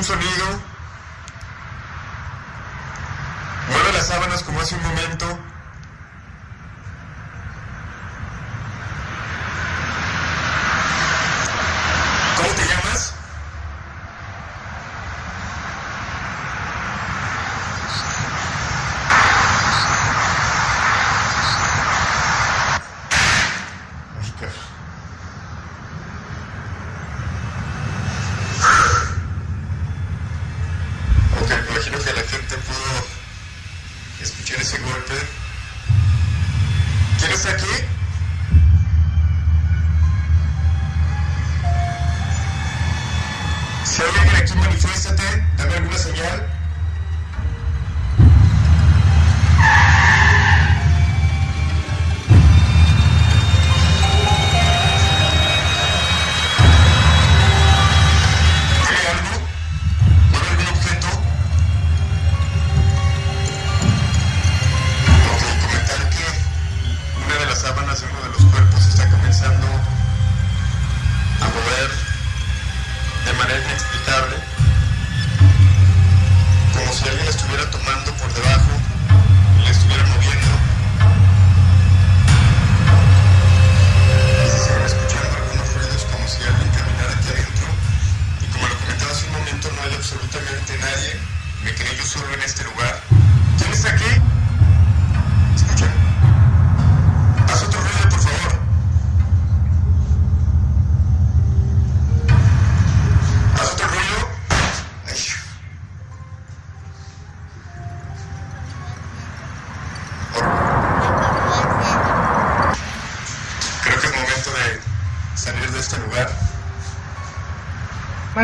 un sonido, mueve las sábanas como hace un momento,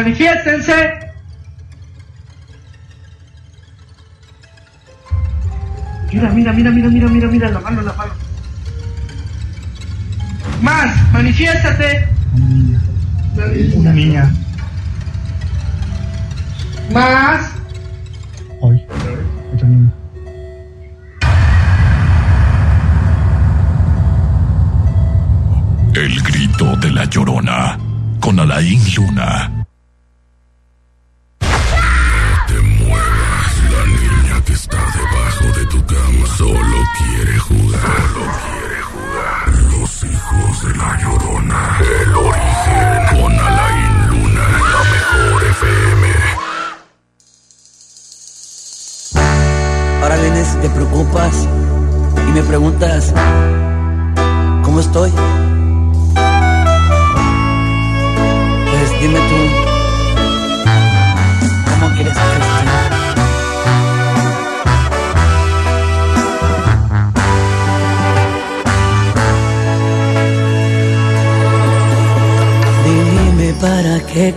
manifiéstense. Mira, mira, mira, mira, mira, mira, mira, la mano, la mano. Más, manifiéstate. Una niña. Una niña. Más. Hoy. Otra niña. El grito de la llorona con Alain Luna.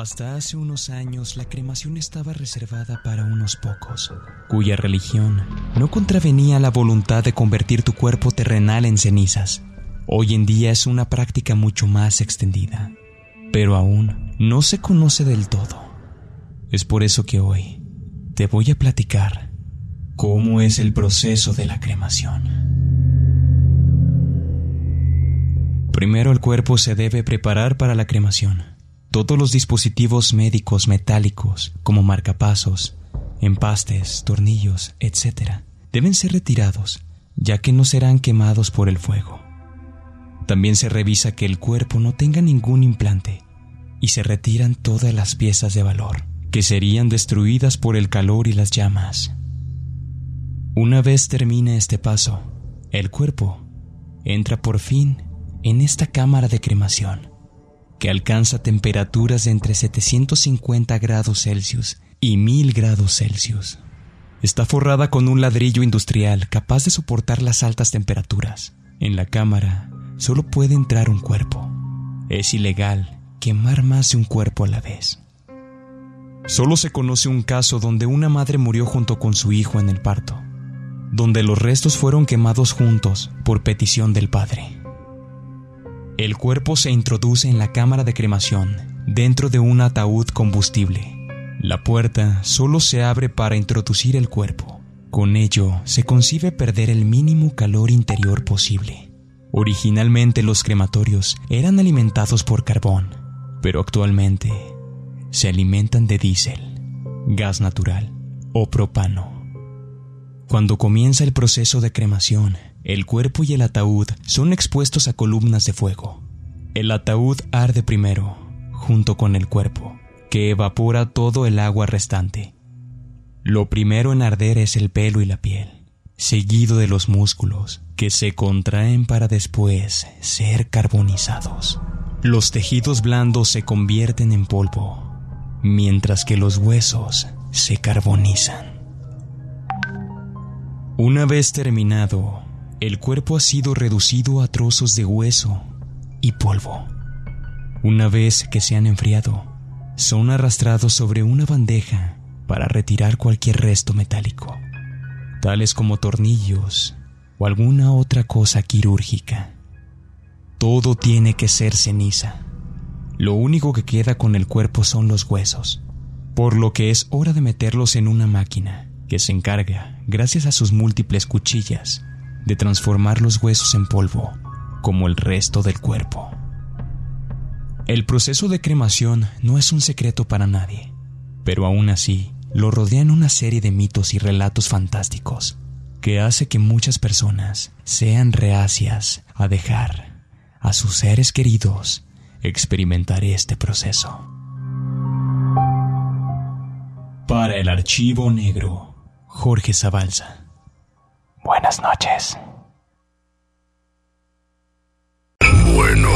Hasta hace unos años la cremación estaba reservada para unos pocos, cuya religión no contravenía la voluntad de convertir tu cuerpo terrenal en cenizas. Hoy en día es una práctica mucho más extendida, pero aún no se conoce del todo. Es por eso que hoy te voy a platicar cómo es el proceso de la cremación. Primero el cuerpo se debe preparar para la cremación todos los dispositivos médicos metálicos, como marcapasos, empastes, tornillos, etc., deben ser retirados, ya que no serán quemados por el fuego. También se revisa que el cuerpo no tenga ningún implante y se retiran todas las piezas de valor, que serían destruidas por el calor y las llamas. Una vez termine este paso, el cuerpo entra por fin en esta cámara de cremación, que alcanza temperaturas de entre 750 grados Celsius y 1000 grados Celsius. Está forrada con un ladrillo industrial capaz de soportar las altas temperaturas. En la cámara solo puede entrar un cuerpo. Es ilegal quemar más de un cuerpo a la vez. Solo se conoce un caso donde una madre murió junto con su hijo en el parto, donde los restos fueron quemados juntos por petición del padre. El cuerpo se introduce en la cámara de cremación dentro de un ataúd combustible. La puerta solo se abre para introducir el cuerpo. Con ello se concibe perder el mínimo calor interior posible. Originalmente los crematorios eran alimentados por carbón, pero actualmente se alimentan de diésel, gas natural o propano. Cuando comienza el proceso de cremación, el cuerpo y el ataúd son expuestos a columnas de fuego. El ataúd arde primero, junto con el cuerpo, que evapora todo el agua restante. Lo primero en arder es el pelo y la piel, seguido de los músculos, que se contraen para después ser carbonizados. Los tejidos blandos se convierten en polvo, mientras que los huesos se carbonizan. Una vez terminado, el cuerpo ha sido reducido a trozos de hueso y polvo. Una vez que se han enfriado, son arrastrados sobre una bandeja para retirar cualquier resto metálico, tales como tornillos o alguna otra cosa quirúrgica. Todo tiene que ser ceniza. Lo único que queda con el cuerpo son los huesos, por lo que es hora de meterlos en una máquina que se encarga, gracias a sus múltiples cuchillas, de transformar los huesos en polvo, como el resto del cuerpo. El proceso de cremación no es un secreto para nadie, pero aún así lo rodean una serie de mitos y relatos fantásticos que hace que muchas personas sean reacias a dejar a sus seres queridos experimentar este proceso. Para el archivo negro, Jorge Zabalza. Buenas noches. Bueno,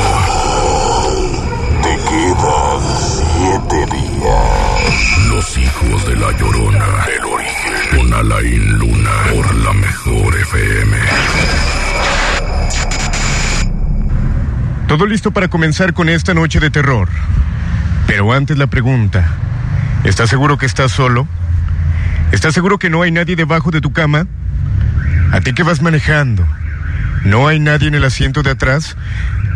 te quedan siete días. Los hijos de la llorona. El origen. Con Alain Luna. Por la mejor FM. Todo listo para comenzar con esta noche de terror. Pero antes la pregunta. ¿Estás seguro que estás solo? ¿Estás seguro que no hay nadie debajo de tu cama? ¿A ti que vas manejando? ¿No hay nadie en el asiento de atrás?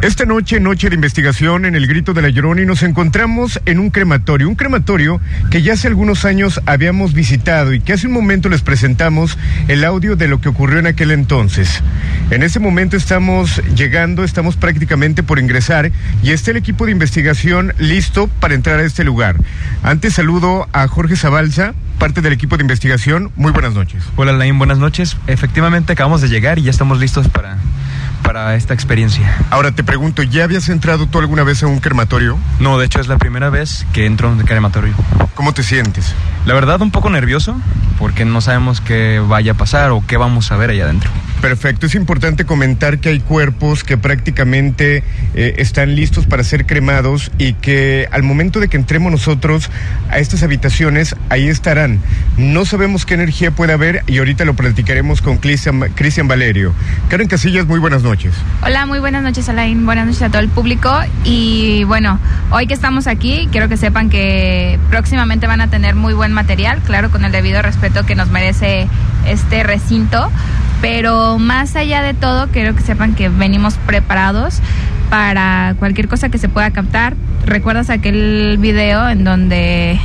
Esta noche, noche de investigación en el Grito de la Llorona y nos encontramos en un crematorio, un crematorio que ya hace algunos años habíamos visitado y que hace un momento les presentamos el audio de lo que ocurrió en aquel entonces. En ese momento estamos llegando, estamos prácticamente por ingresar y está el equipo de investigación listo para entrar a este lugar. Antes saludo a Jorge Zabalza, parte del equipo de investigación. Muy buenas noches. Hola, Lain, buenas noches. Efectivamente, acabamos de llegar y ya estamos listos para, para esta experiencia. Ahora te pregunto, ¿ya habías entrado tú alguna vez a un crematorio? No, de hecho es la primera vez que entro a un crematorio. ¿Cómo te sientes? La verdad, un poco nervioso porque no sabemos qué vaya a pasar o qué vamos a ver allá adentro. Perfecto, es importante comentar que hay cuerpos que prácticamente eh, están listos para ser cremados y que al momento de que entremos nosotros a estas habitaciones, ahí estarán. No sabemos qué energía puede haber y ahorita lo platicaremos con Cristian Valerio. Karen Casillas, muy buenas noches. Hola, muy buenas noches, Alain. Buenas noches a todo el público. Y bueno, hoy que estamos aquí, quiero que sepan que próximamente van a tener muy buen material, claro, con el debido respeto que nos merece este recinto. Pero más allá de todo, quiero que sepan que venimos preparados para cualquier cosa que se pueda captar. ¿Recuerdas aquel video en donde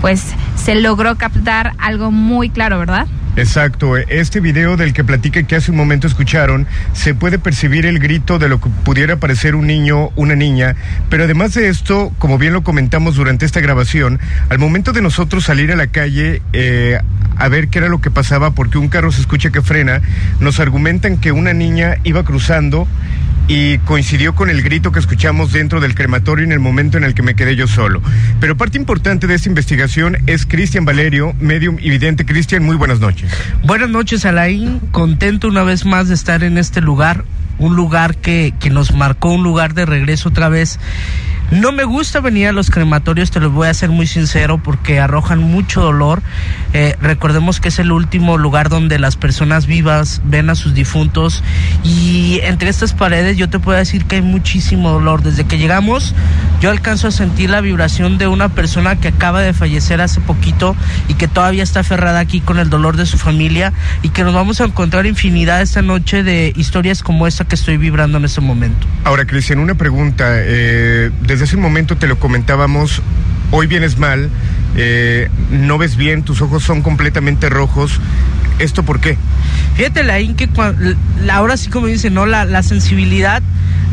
pues se logró captar algo muy claro, ¿verdad? Exacto, este video del que platica que hace un momento escucharon, se puede percibir el grito de lo que pudiera parecer un niño, una niña, pero además de esto, como bien lo comentamos durante esta grabación, al momento de nosotros salir a la calle eh, a ver qué era lo que pasaba, porque un carro se escucha que frena, nos argumentan que una niña iba cruzando y coincidió con el grito que escuchamos dentro del crematorio en el momento en el que me quedé yo solo. Pero parte importante de esta investigación es Cristian Valerio, medium y vidente. Cristian, muy buenas noches. Buenas noches, Alain. Contento una vez más de estar en este lugar, un lugar que, que nos marcó un lugar de regreso otra vez no me gusta venir a los crematorios, te lo voy a ser muy sincero, porque arrojan mucho dolor. Eh, recordemos que es el último lugar donde las personas vivas ven a sus difuntos y entre estas paredes yo te puedo decir que hay muchísimo dolor. Desde que llegamos yo alcanzo a sentir la vibración de una persona que acaba de fallecer hace poquito y que todavía está aferrada aquí con el dolor de su familia y que nos vamos a encontrar infinidad esta noche de historias como esta que estoy vibrando en este momento. Ahora, Cristian, una pregunta. Eh, desde ese momento te lo comentábamos, hoy vienes mal, eh, no ves bien, tus ojos son completamente rojos. ¿Esto por qué? Fíjate, la que ahora sí como dice, ¿no? La, la sensibilidad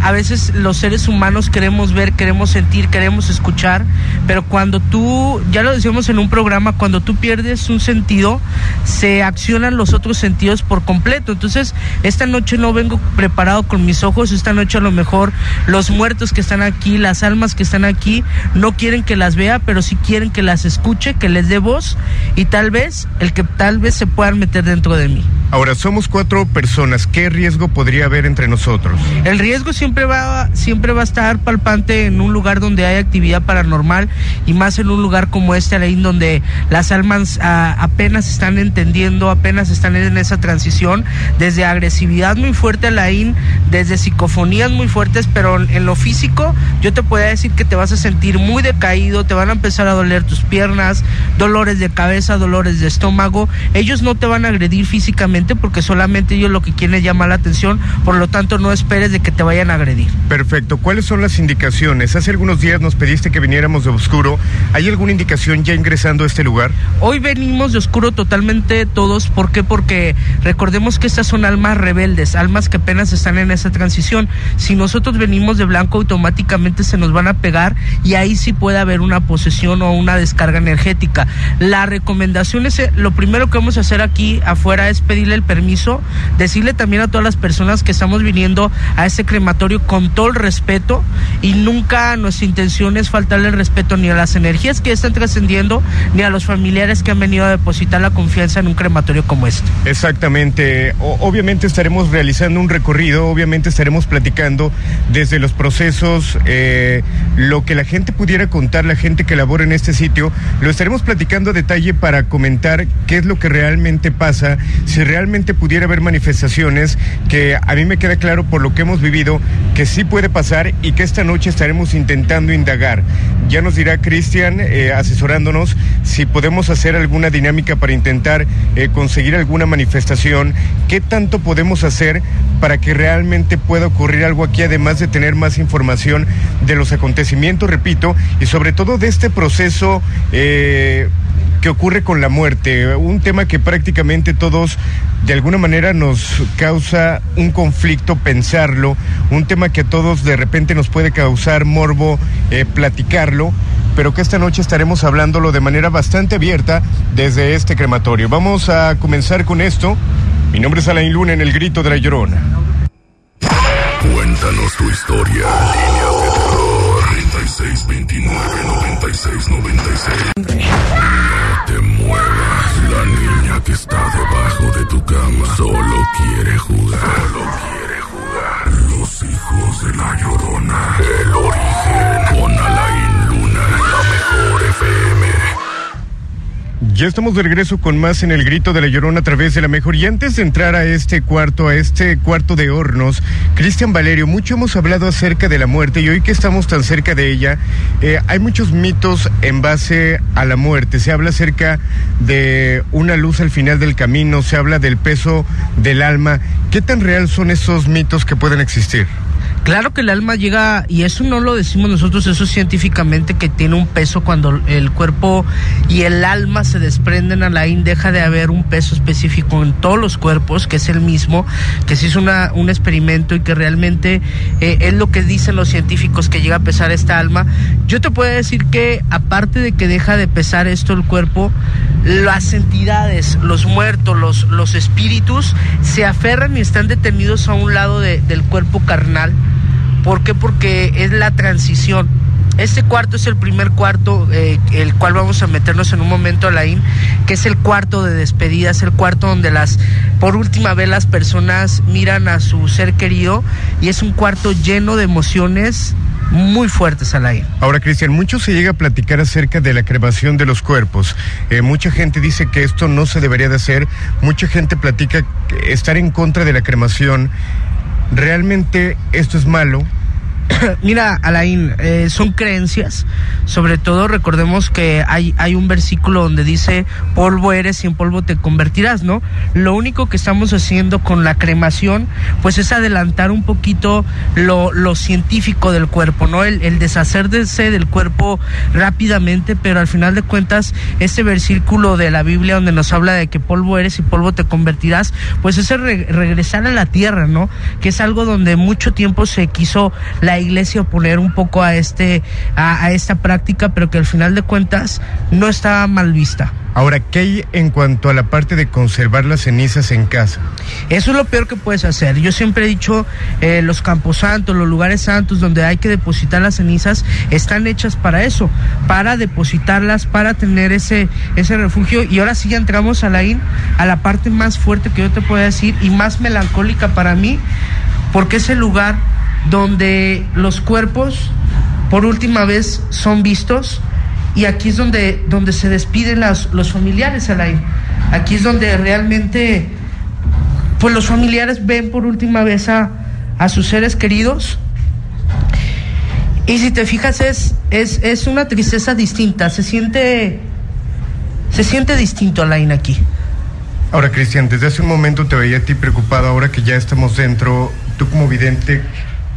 a veces los seres humanos queremos ver, queremos sentir, queremos escuchar, pero cuando tú, ya lo decíamos en un programa, cuando tú pierdes un sentido, se accionan los otros sentidos por completo. Entonces, esta noche no vengo preparado con mis ojos, esta noche a lo mejor los muertos que están aquí, las almas que están aquí, no quieren que las vea, pero sí quieren que las escuche, que les dé voz y tal vez el que tal vez se puedan meter dentro de mí. Ahora, somos cuatro personas, ¿qué riesgo podría haber entre nosotros? El riesgo siempre va, siempre va a estar palpante en un lugar donde hay actividad paranormal y más en un lugar como este, Alain, donde las almas ah, apenas están entendiendo, apenas están en esa transición, desde agresividad muy fuerte, Alain, desde psicofonías muy fuertes, pero en lo físico yo te puedo decir que te vas a sentir muy decaído, te van a empezar a doler tus piernas, dolores de cabeza, dolores de estómago. Ellos no te van a agredir físicamente porque solamente ellos lo que quieren es llamar la atención, por lo tanto no esperes de que te vayan a agredir. Perfecto. ¿Cuáles son las indicaciones? Hace algunos días nos pediste que viniéramos de oscuro. ¿Hay alguna indicación ya ingresando a este lugar? Hoy venimos de oscuro totalmente todos. ¿Por qué? Porque recordemos que estas son almas rebeldes, almas que apenas están en esa transición. Si nosotros venimos de blanco, automáticamente se nos van a pegar y ahí sí puede haber una posesión o una descarga energética. La recomendación es, eh, lo primero que vamos a hacer aquí afuera es el permiso, decirle también a todas las personas que estamos viniendo a ese crematorio con todo el respeto y nunca nuestra intención es faltarle el respeto ni a las energías que están trascendiendo ni a los familiares que han venido a depositar la confianza en un crematorio como este. Exactamente. obviamente estaremos realizando un recorrido, obviamente estaremos platicando desde los procesos, eh, lo que la gente pudiera contar, la gente que labora en este sitio, lo estaremos platicando a detalle para comentar qué es lo que realmente pasa, si realmente pudiera haber manifestaciones, que a mí me queda claro por lo que hemos vivido, que sí puede pasar y que esta noche estaremos intentando indagar. Ya nos dirá Cristian, eh, asesorándonos, si podemos hacer alguna dinámica para intentar eh, conseguir alguna manifestación, qué tanto podemos hacer para que realmente pueda ocurrir algo aquí, además de tener más información de los acontecimientos, repito, y sobre todo de este proceso. Eh, que ocurre con la muerte, un tema que prácticamente todos de alguna manera nos causa un conflicto pensarlo, un tema que a todos de repente nos puede causar morbo eh, platicarlo, pero que esta noche estaremos hablándolo de manera bastante abierta desde este crematorio. Vamos a comenzar con esto. Mi nombre es Alain Luna en el grito de la llorona. Cuéntanos tu historia. Línea de terror 3629 9696 te muevas. La que está debajo de tu cama solo quiere jugar. Solo quiere jugar. Los hijos de la llorona. El origen con Alain Luna. La mejor FM. Ya estamos de regreso con más en el grito de la llorona a través de la mejor. Y antes de entrar a este cuarto, a este cuarto de hornos, Cristian Valerio, mucho hemos hablado acerca de la muerte y hoy que estamos tan cerca de ella, eh, hay muchos mitos en base a la muerte. Se habla acerca de una luz al final del camino, se habla del peso del alma. ¿Qué tan real son esos mitos que pueden existir? Claro que el alma llega, y eso no lo decimos nosotros, eso científicamente que tiene un peso cuando el cuerpo y el alma se desprenden a la in, deja de haber un peso específico en todos los cuerpos, que es el mismo, que se hizo una, un experimento y que realmente eh, es lo que dicen los científicos que llega a pesar esta alma. Yo te puedo decir que aparte de que deja de pesar esto el cuerpo, las entidades, los muertos, los, los espíritus, se aferran y están detenidos a un lado de, del cuerpo carnal ¿Por qué? Porque es la transición. Este cuarto es el primer cuarto, eh, el cual vamos a meternos en un momento, Alain, que es el cuarto de despedida, es el cuarto donde las, por última vez las personas miran a su ser querido y es un cuarto lleno de emociones muy fuertes, Alain. Ahora, Cristian, mucho se llega a platicar acerca de la cremación de los cuerpos. Eh, mucha gente dice que esto no se debería de hacer, mucha gente platica estar en contra de la cremación. ¿Realmente esto es malo? Mira, Alain, eh, son creencias. Sobre todo recordemos que hay, hay un versículo donde dice, polvo eres y en polvo te convertirás, ¿no? Lo único que estamos haciendo con la cremación, pues es adelantar un poquito lo, lo científico del cuerpo, ¿no? El, el deshacerse del cuerpo rápidamente, pero al final de cuentas, este versículo de la Biblia donde nos habla de que polvo eres y polvo te convertirás, pues es el re regresar a la tierra, ¿no? Que es algo donde mucho tiempo se quiso la iglesia oponer un poco a este a, a, esta práctica, pero que al final de cuentas no está mal vista. Ahora, ¿qué hay en cuanto a la parte de conservar las cenizas en casa? Eso es lo peor que puedes hacer. Yo siempre he dicho, eh, los camposantos, los lugares santos donde hay que depositar las cenizas, están hechas para eso, para depositarlas, para tener ese, ese refugio. Y ahora sí ya entramos a la, in, a la parte más fuerte que yo te puedo decir y más melancólica para mí, porque es el lugar donde los cuerpos por última vez son vistos y aquí es donde, donde se despiden las, los familiares, Alain. Aquí es donde realmente pues los familiares ven por última vez a, a sus seres queridos. Y si te fijas es, es, es una tristeza distinta, se siente, se siente distinto Alain aquí. Ahora, Cristian, desde hace un momento te veía a ti preocupado, ahora que ya estamos dentro, tú como vidente,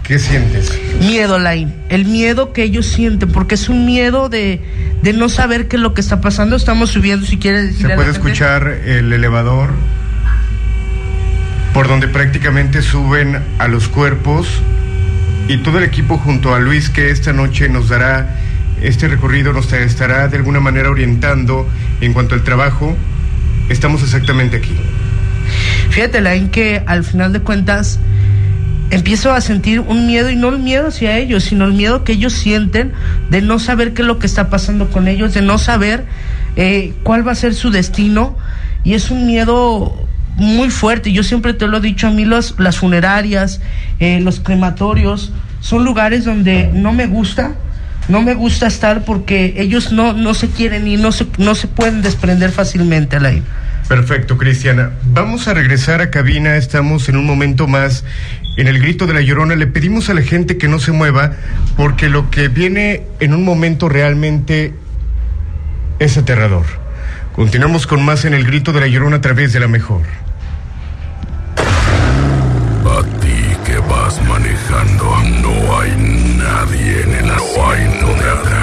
¿Qué sientes? Miedo, Lain. El miedo que ellos sienten, porque es un miedo de, de no saber qué es lo que está pasando. Estamos subiendo, si quieres decir. Se puede escuchar el elevador por donde prácticamente suben a los cuerpos y todo el equipo junto a Luis que esta noche nos dará este recorrido, nos estará de alguna manera orientando en cuanto al trabajo. Estamos exactamente aquí. Fíjate, Lain, que al final de cuentas empiezo a sentir un miedo y no el miedo hacia ellos, sino el miedo que ellos sienten de no saber qué es lo que está pasando con ellos, de no saber eh, cuál va a ser su destino y es un miedo muy fuerte. Yo siempre te lo he dicho a mí, los, las funerarias, eh, los crematorios, son lugares donde no me gusta. No me gusta estar porque ellos no, no se quieren y no se, no se pueden desprender fácilmente, Alain. Perfecto, Cristiana. Vamos a regresar a cabina. Estamos en un momento más en el grito de la llorona. Le pedimos a la gente que no se mueva porque lo que viene en un momento realmente es aterrador. Continuamos con más en el grito de la llorona a través de la mejor. A ti que vas manejando, no hay nadie en el asiento de atrás.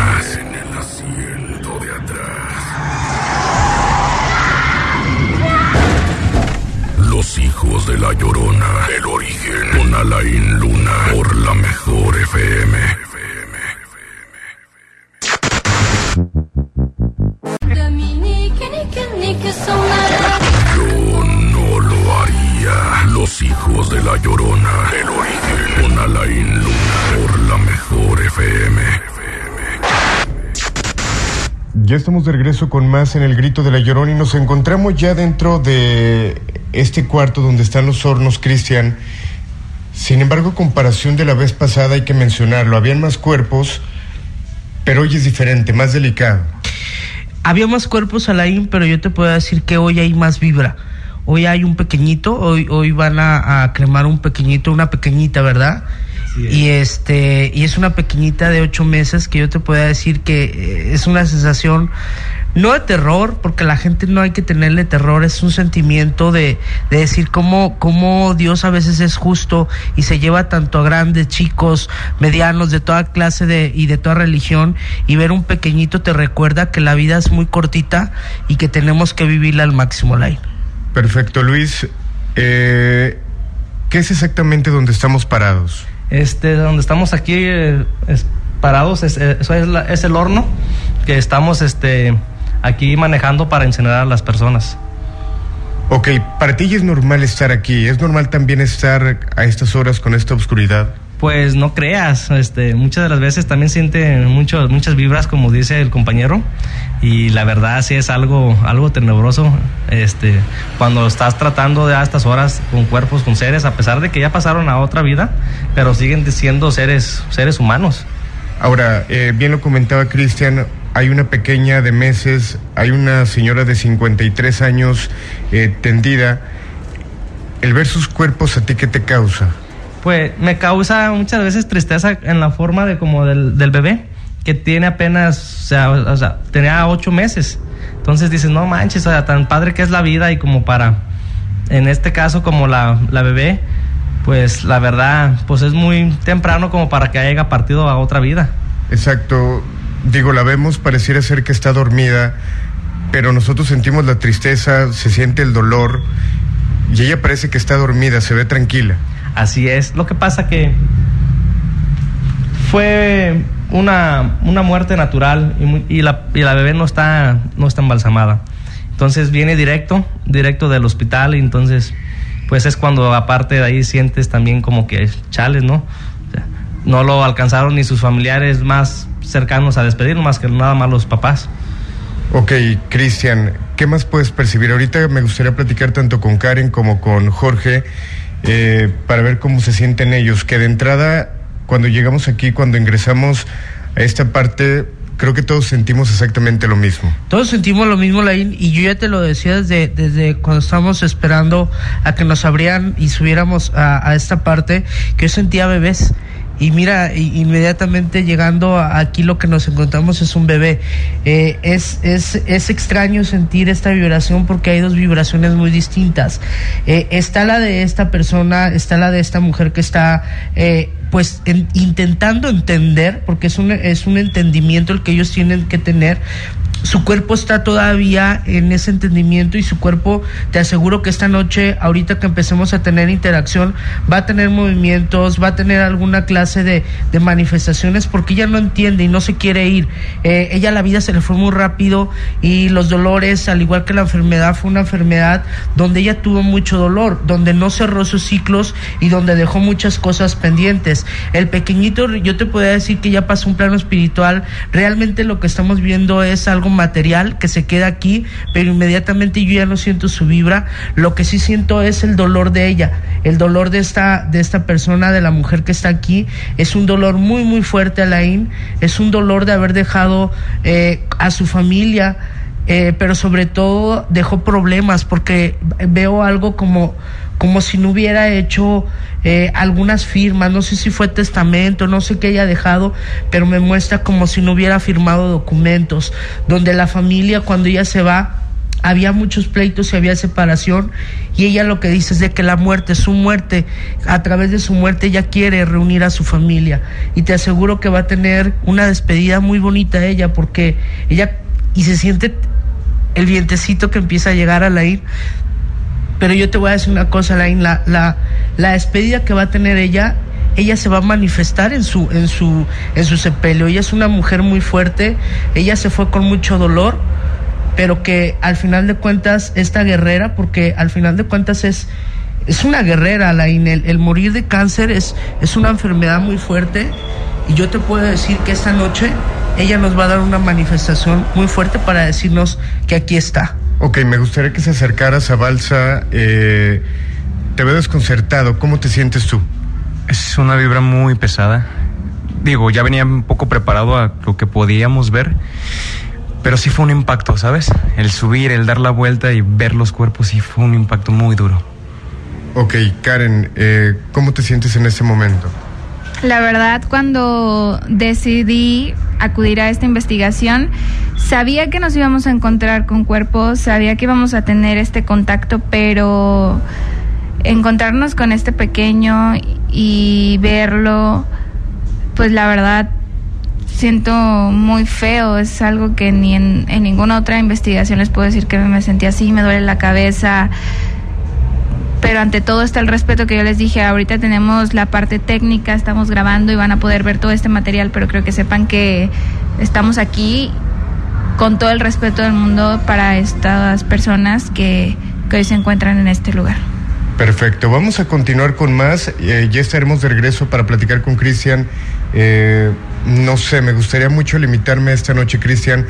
De la llorona. El origen. Con Alain Luna. Por la mejor FM. Ya estamos de regreso con más en el grito de la llorona y nos encontramos ya dentro de este cuarto donde están los hornos, Cristian. Sin embargo, comparación de la vez pasada hay que mencionarlo. Habían más cuerpos, pero hoy es diferente, más delicado. había más cuerpos Alain, pero yo te puedo decir que hoy hay más vibra. Hoy hay un pequeñito, hoy, hoy van a, a cremar un pequeñito, una pequeñita, ¿verdad? Y este, y es una pequeñita de ocho meses que yo te puedo decir que eh, es una sensación no de terror, porque la gente no hay que tenerle terror, es un sentimiento de, de decir cómo, cómo Dios a veces es justo y se lleva tanto a grandes, chicos, medianos, de toda clase de, y de toda religión, y ver un pequeñito te recuerda que la vida es muy cortita y que tenemos que vivirla al máximo, Lai. Perfecto, Luis. Eh, ¿Qué es exactamente donde estamos parados? Este, donde estamos aquí eh, es- parados, es, eh, eso es, la- es el horno que estamos este, aquí manejando para incinerar a las personas. Ok, para ti es normal estar aquí. ¿Es normal también estar a estas horas con esta oscuridad? Pues no creas, este, muchas de las veces también siente mucho, muchas vibras, como dice el compañero, y la verdad sí es algo, algo tenebroso, este, cuando estás tratando de a estas horas con cuerpos, con seres, a pesar de que ya pasaron a otra vida, pero siguen siendo seres, seres humanos. Ahora, eh, bien lo comentaba Cristian, hay una pequeña de meses, hay una señora de 53 años eh, tendida. El ver sus cuerpos, ¿a ti qué te causa? Pues me causa muchas veces tristeza en la forma de como del, bebé, que tiene apenas, o sea, o sea, tenía ocho meses. Entonces dices, no manches, o sea, tan padre que es la vida y como para, en este caso como la, la bebé, pues la verdad, pues es muy temprano como para que haya partido a otra vida. Exacto. Digo, la vemos, pareciera ser que está dormida, pero nosotros sentimos la tristeza, se siente el dolor, y ella parece que está dormida, se ve tranquila. Así es. Lo que pasa que fue una, una muerte natural y, la, bebé no está, no está embalsamada. Entonces viene directo, directo del hospital entonces pues es cuando aparte de ahí sientes también como que chales, ¿no? No lo alcanzaron ni sus familiares más cercanos a despedir, más que nada más los papás. Ok, Cristian, ¿qué más puedes percibir? Ahorita me gustaría platicar tanto con Karen como con Jorge eh, para ver cómo se sienten ellos. Que de entrada, cuando llegamos aquí, cuando ingresamos a esta parte, creo que todos sentimos exactamente lo mismo. Todos sentimos lo mismo, Laín, y yo ya te lo decía desde, desde cuando estábamos esperando a que nos abrieran y subiéramos a, a esta parte, que yo sentía bebés. Y mira, inmediatamente llegando aquí lo que nos encontramos es un bebé. Eh, es, es, es extraño sentir esta vibración porque hay dos vibraciones muy distintas. Eh, está la de esta persona, está la de esta mujer que está... eh, pues en- intentando entender, porque es un, es un entendimiento el que ellos tienen que tener, su cuerpo está todavía en ese entendimiento y su cuerpo, te aseguro que esta noche, ahorita que empecemos a tener interacción, va a tener movimientos, va a tener alguna clase de, de manifestaciones porque ella no entiende y no se quiere ir. Eh, ella la vida se le fue muy rápido y los dolores, al igual que la enfermedad, fue una enfermedad donde ella tuvo mucho dolor, donde no cerró sus ciclos y donde dejó muchas cosas pendientes. El pequeñito, yo te podría decir que ya pasó un plano espiritual, realmente lo que estamos viendo es algo material que se queda aquí, pero inmediatamente yo ya no siento su vibra, lo que sí siento es el dolor de ella, el dolor de esta, de esta persona, de la mujer que está aquí, es un dolor muy muy fuerte, Alain, es un dolor de haber dejado eh, a su familia, eh, pero sobre todo dejó problemas porque veo algo como como si no hubiera hecho eh, algunas firmas, no sé si fue testamento, no sé qué haya dejado, pero me muestra como si no hubiera firmado documentos, donde la familia cuando ella se va, había muchos pleitos y había separación. Y ella lo que dice es de que la muerte, su muerte, a través de su muerte ella quiere reunir a su familia. Y te aseguro que va a tener una despedida muy bonita ella porque ella y se siente el vientecito que empieza a llegar a la ir pero yo te voy a decir una cosa, Lain, la, la, la despedida que va a tener ella, ella se va a manifestar en su, en su, en su sepelio. Ella es una mujer muy fuerte, ella se fue con mucho dolor, pero que al final de cuentas, esta guerrera, porque al final de cuentas es, es una guerrera, Lain, el, el morir de cáncer es, es una enfermedad muy fuerte. Y yo te puedo decir que esta noche ella nos va a dar una manifestación muy fuerte para decirnos que aquí está. Ok, me gustaría que se acercaras a Balsa. eh, te veo desconcertado. ¿Cómo te sientes tú? Es una vibra muy pesada. Digo, ya venía un poco preparado a lo que podíamos ver, Pero sí fue un impacto, ¿sabes? El subir, el dar la vuelta y ver los cuerpos sí fue un impacto muy duro. Ok, Karen, eh, ¿cómo te sientes en ese momento? La verdad, cuando decidí acudir a esta investigación, sabía que nos íbamos a encontrar con cuerpos, sabía que íbamos a tener este contacto, pero encontrarnos con este pequeño y verlo, pues la verdad siento muy feo, es algo que ni en, en ninguna otra investigación les puedo decir que me sentí así, me duele la cabeza, pero ante todo está el respeto que yo les dije, ahorita tenemos la parte técnica, estamos grabando y van a poder ver todo este material, pero creo que sepan que estamos aquí con todo el respeto del mundo para estas personas que, que hoy se encuentran en este lugar. Perfecto, vamos a continuar con más. Eh, ya estaremos de regreso para platicar con Cristian. Eh, no sé, me gustaría mucho limitarme esta noche, Cristian.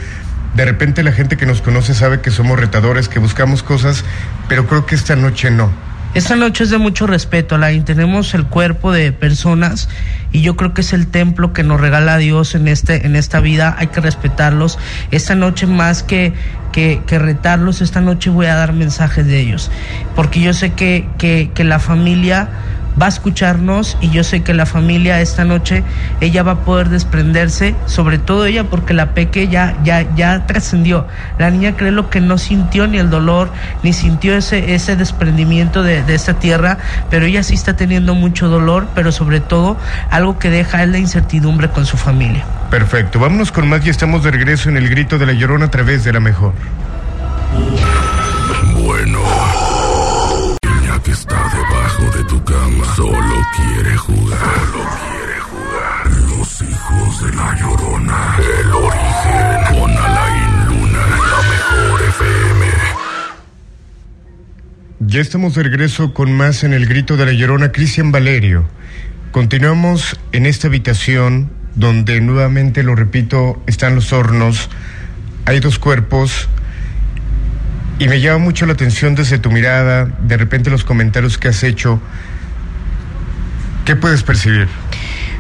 De repente la gente que nos conoce sabe que somos retadores, que buscamos cosas, pero creo que esta noche no. Esta noche es de mucho respeto. Tenemos el cuerpo de personas y yo creo que es el templo que nos regala Dios en, este, en esta vida. Hay que respetarlos. Esta noche más que, que, que retarlos, esta noche voy a dar mensajes de ellos. Porque yo sé que, que la familia va a escucharnos y yo sé que la familia esta noche ella va a poder desprenderse, sobre todo ella porque la peque ya ya ya trascendió. La niña cree lo que no sintió ni el dolor ni sintió ese ese desprendimiento de, de esta tierra, pero ella sí está teniendo mucho dolor, pero sobre todo algo que deja es la incertidumbre con su familia. Perfecto, vámonos con más y estamos de regreso en el grito de la llorona a través de la mejor. Bueno. Niña que está debajo de solo quiere jugar. Solo quiere jugar. Los hijos de la llorona. El origen. Con Alain Luna. La mejor FM. Ya estamos de regreso con más en el grito de la llorona, Cristian Valerio. Continuamos en esta habitación donde nuevamente, lo repito, están los hornos, hay dos cuerpos y me llama mucho la atención desde tu mirada, de repente los comentarios que has hecho. ¿Qué puedes percibir?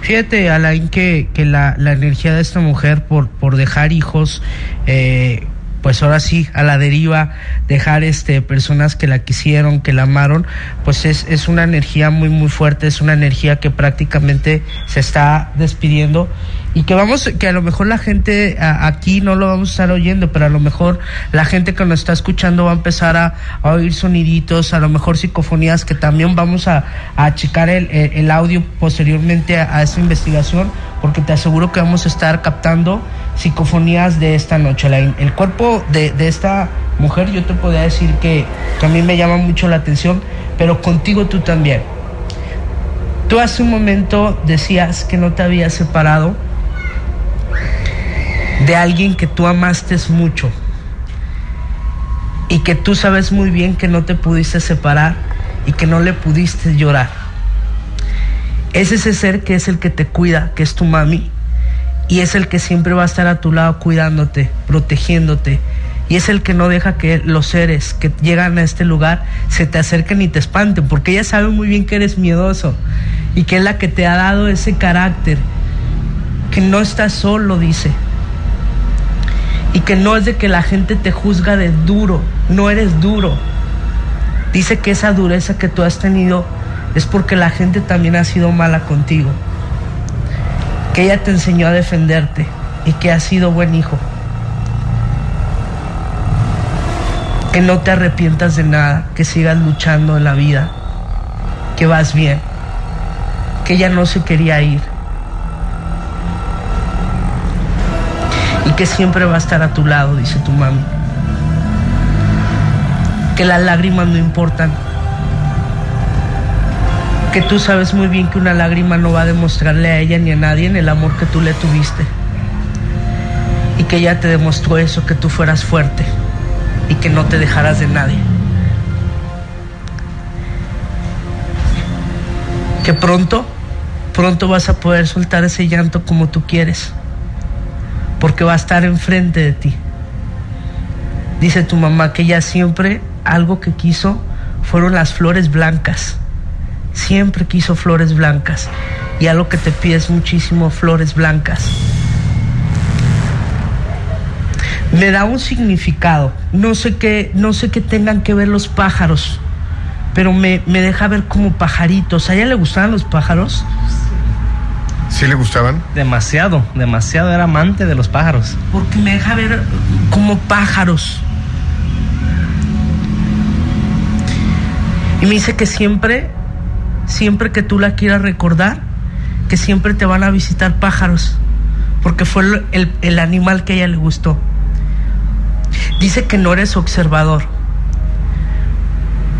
Fíjate, Alain, que, que la, la energía de esta mujer por, por dejar hijos, eh, pues ahora sí, a la deriva, dejar este personas que la quisieron, que la amaron, pues es, es una energía muy, muy fuerte, es una energía que prácticamente se está despidiendo y que vamos, que a lo mejor la gente aquí no lo vamos a estar oyendo, pero a lo mejor la gente que nos está escuchando va a empezar a, a oír soniditos, a lo mejor psicofonías, que también vamos a, a checar el, el- el audio posteriormente a, a esta investigación, porque te aseguro que vamos a estar captando psicofonías de esta noche. El cuerpo de, de esta mujer, yo te podría decir que, que a mí me llama mucho la atención, pero contigo tú también. Tú hace un momento decías que no te habías separado de alguien que tú amaste mucho y que tú sabes muy bien que no te pudiste separar y que no le pudiste llorar. Es ese ser que es el que te cuida, que es tu mami, y es el que siempre va a estar a tu lado cuidándote, protegiéndote, y es el que no deja que los seres que llegan a este lugar se te acerquen y te espanten, porque ella sabe muy bien que eres miedoso y que es la que te ha dado ese carácter, que no estás solo, dice, y que no es de que la gente te juzga de duro, no eres duro. Dice que esa dureza que tú has tenido es porque la gente también ha sido mala contigo. Que ella te enseñó a defenderte y que has sido buen hijo. Que no te arrepientas de nada, que sigas luchando en la vida, que vas bien, que ella no se quería ir y que siempre va a estar a tu lado, dice tu mami. Que las lágrimas no importan. Que tú sabes muy bien que una lágrima no va a demostrarle a ella ni a nadie en el amor que tú le tuviste. Y que ella te demostró eso, que tú fueras fuerte y que no te dejaras de nadie. Que pronto, pronto vas a poder soltar ese llanto como tú quieres porque va a estar enfrente de ti. Dice tu mamá que ella siempre algo que quiso fueron las flores blancas. Siempre quiso flores blancas. Y algo que te pide es muchísimo flores blancas. me da un significado. No sé qué, no sé qué tengan que ver los pájaros, pero me, me deja ver como pajaritos. ¿A ella le gustaban los pájaros? ¿Sí le gustaban? Demasiado, demasiado. Era amante de los pájaros. Porque me deja ver como pájaros. Y me dice que siempre, siempre que tú la quieras recordar, que siempre te van a visitar pájaros, porque fue el, animal que a ella le gustó. Dice que no eres observador,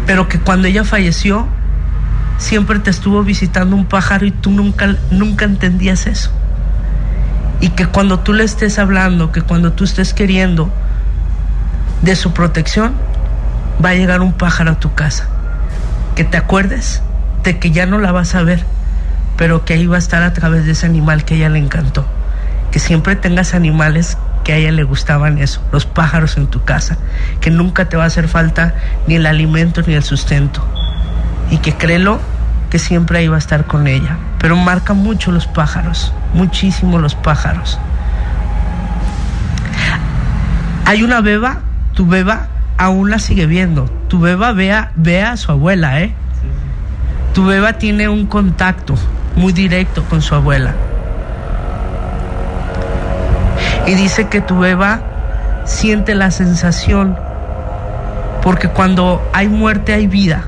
pero que cuando ella falleció, siempre te estuvo visitando un pájaro y tú nunca, nunca entendías eso. Y que cuando tú le estés hablando, que cuando tú estés queriendo de su protección, va a llegar un pájaro a tu casa. Que te acuerdes de que ya no la vas a ver, pero que ahí va a estar a través de ese animal que a ella le encantó. Que siempre tengas animales que a ella le gustaban eso, los pájaros en tu casa, que nunca te va a hacer falta ni el alimento ni el sustento. Y que créelo que siempre ahí va a estar con ella. Pero marca mucho los pájaros, muchísimo los pájaros. Hay una beba, tu beba aún la sigue viendo. Tu beba ve a, ve a su abuela, ¿eh? Tu beba tiene un contacto muy directo con su abuela. Y dice que tu beba siente la sensación, porque cuando hay muerte hay vida.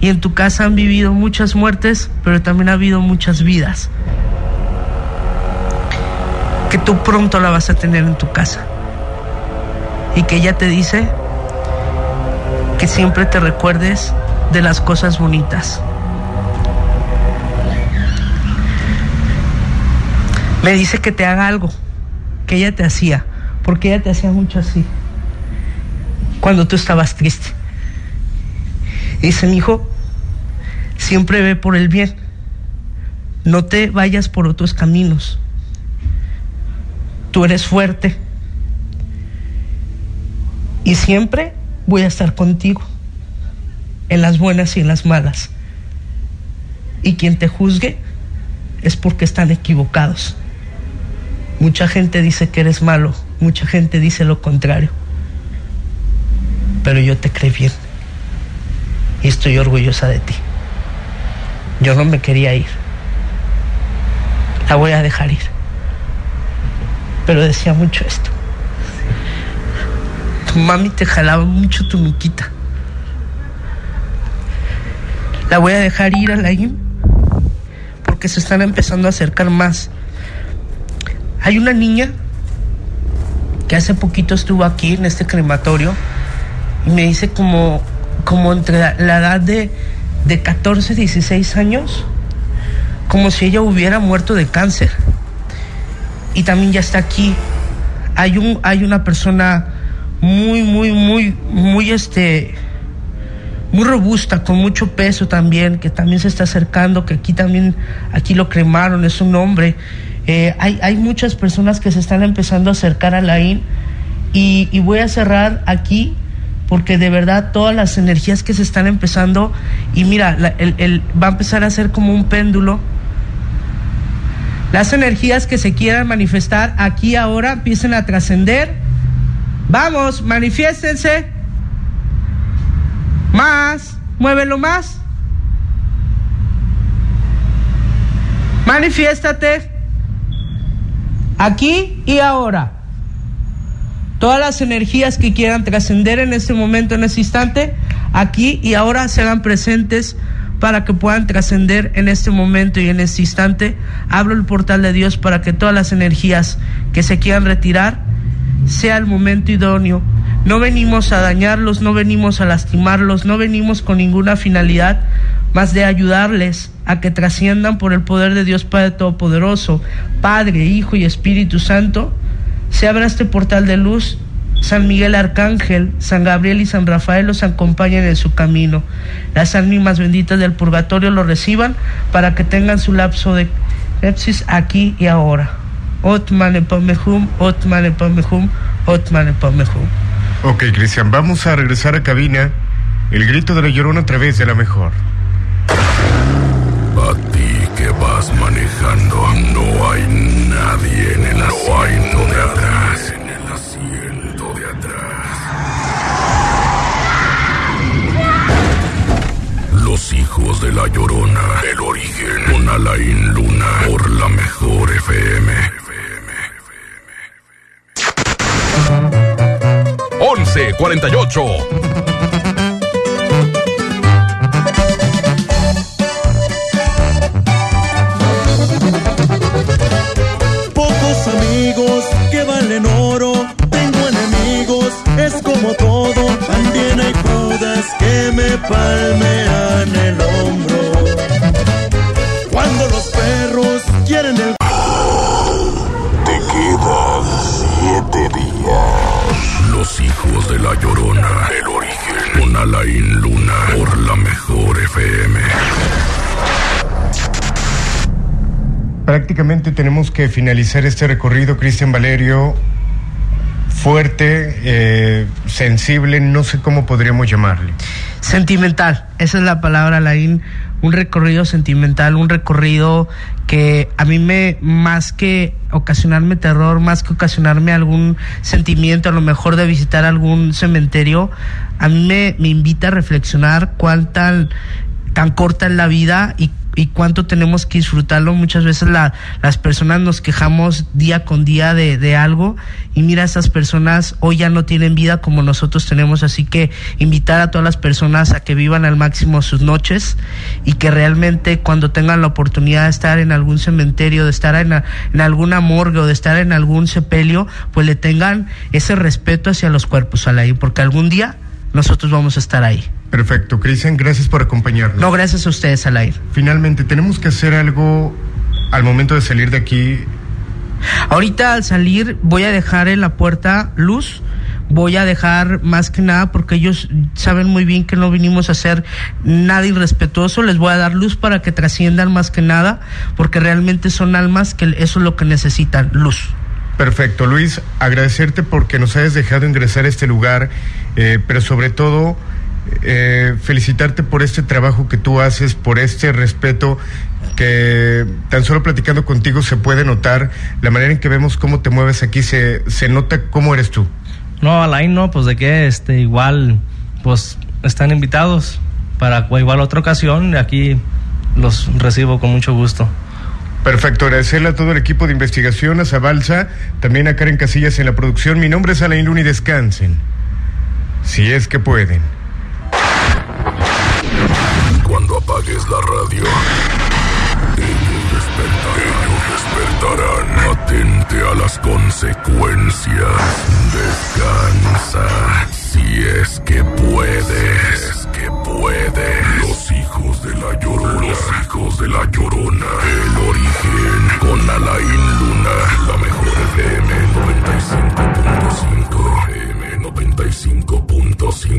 Y en tu casa han vivido muchas muertes, pero también ha habido muchas vidas. Que tú pronto la vas a tener en tu casa. Y que ella te dice que siempre te recuerdes de las cosas bonitas. Me dice que te haga algo que ella te hacía, porque ella te hacía mucho así, cuando tú estabas triste. Dice, mi hijo, siempre ve por el bien, no te vayas por otros caminos. Tú eres fuerte y siempre voy a estar contigo, en las buenas y en las malas. Y quien te juzgue es porque están equivocados. Mucha gente dice que eres malo, mucha gente dice lo contrario. Pero yo te creí bien y estoy orgullosa de ti. Yo no me quería ir. La voy a dejar ir. Pero decía mucho esto. Tu mami te jalaba mucho tu nuquita. La voy a dejar ir a la IM porque se están empezando a acercar más. Hay una niña que hace poquito estuvo aquí en este crematorio y me dice como, como entre la, edad de, de 14, 16 años, como si ella hubiera muerto de cáncer. Y también ya está aquí. Hay, un, hay una persona muy, muy, muy, muy, este, muy robusta, con mucho peso también, que también se está acercando, que aquí también, aquí lo cremaron, es un hombre. Eh, hay, hay muchas personas que se están empezando a acercar a la IN y, y voy a cerrar aquí porque de verdad todas las energías que se están empezando y mira, el, el- va a empezar a ser como un péndulo. Las energías que se quieran manifestar aquí ahora empiecen a trascender. Vamos, manifiéstense. Más, muévelo más. Manifiéstate. Aquí y ahora. Todas las energías que quieran trascender en este momento, en este instante, aquí y ahora se hagan presentes para que puedan trascender en este momento y en este instante. Abro el portal de Dios para que todas las energías que se quieran retirar sea el momento idóneo. No venimos a dañarlos, no venimos a lastimarlos, no venimos con ninguna finalidad más de ayudarles a que trasciendan por el poder de Dios Padre Todopoderoso, Padre, Hijo y Espíritu Santo. Se abra este portal de luz. San Miguel Arcángel, San Gabriel y San Rafael los acompañen en su camino. Las ánimas benditas del purgatorio los reciban para que tengan su lapso de sepsis aquí y ahora. Otmane Pamehum, Otmane Pamehum, Otmane Pamehum. Ok, Cristian, vamos a regresar a cabina. El grito de la llorona a través de la mejor. A ti que vas manejando, no hay nadie en el asiento no de atrás. En el asiento de atrás. Los hijos de la llorona, el origen, con Alain Luna, por la mejor FM. 1348. Pocos amigos que valen oro, tengo enemigos, es como todo, también hay judas que me palmean el hombro. Cuando los perros quieren el... Los hijos de la llorona. El origen. Con Alain Luna. Por la mejor FM. Prácticamente tenemos que finalizar este recorrido, Cristian Valerio. Fuerte, eh, sensible, no sé cómo podríamos llamarle. Sentimental, esa es la palabra, Laín. Un recorrido sentimental, un recorrido que a mí me, más que ocasionarme terror, más que ocasionarme algún sentimiento, a lo mejor de visitar algún cementerio, a mí me, invita a reflexionar cuán tan, tan corta es la vida y y cuánto tenemos que disfrutarlo. Muchas veces la, las personas nos quejamos día con día de, de, algo y mira, esas personas hoy ya no tienen vida como nosotros tenemos, así que invitar a todas las personas a que vivan al máximo sus noches y que realmente cuando tengan la oportunidad de estar en algún cementerio, de estar en, en alguna morgue o de estar en algún sepelio, pues le tengan ese respeto hacia los cuerpos al aire, porque algún día nosotros vamos a estar ahí. Perfecto, Cristian, gracias por acompañarnos. No, gracias a ustedes, Alair. Finalmente, tenemos que hacer algo al momento de salir de aquí. Ahorita al salir voy a dejar en la puerta luz. Voy a dejar más que nada porque ellos saben muy bien que no vinimos a hacer nada irrespetuoso. Les voy a dar luz para que trasciendan más que nada porque realmente son almas que eso es lo que necesitan, luz. Perfecto, Luis, agradecerte porque nos hayas dejado ingresar a este lugar, eh, pero sobre todo eh, felicitarte por este trabajo que tú haces, por este respeto que tan solo platicando contigo se puede notar, la manera en que vemos cómo te mueves aquí, se, se nota cómo eres tú. No, Alain, no, pues de qué, este, igual, pues están invitados para igual otra ocasión, aquí los recibo con mucho gusto. Perfecto, agradecerle a todo el equipo de investigación, a Zabalza, también a Karen Casillas en la producción. Mi nombre es Alain Luna y descansen. Si es que pueden. Cuando apagues la radio, ellos despertarán. Ellos despertarán. Atente a las consecuencias. Descansa. Si es que puedes. Si es que puedes. Los hijos de la llorona. Los hijos de la llorona. El origen. Con Alain Luna. La mejor FM 95.5. FM 95.5.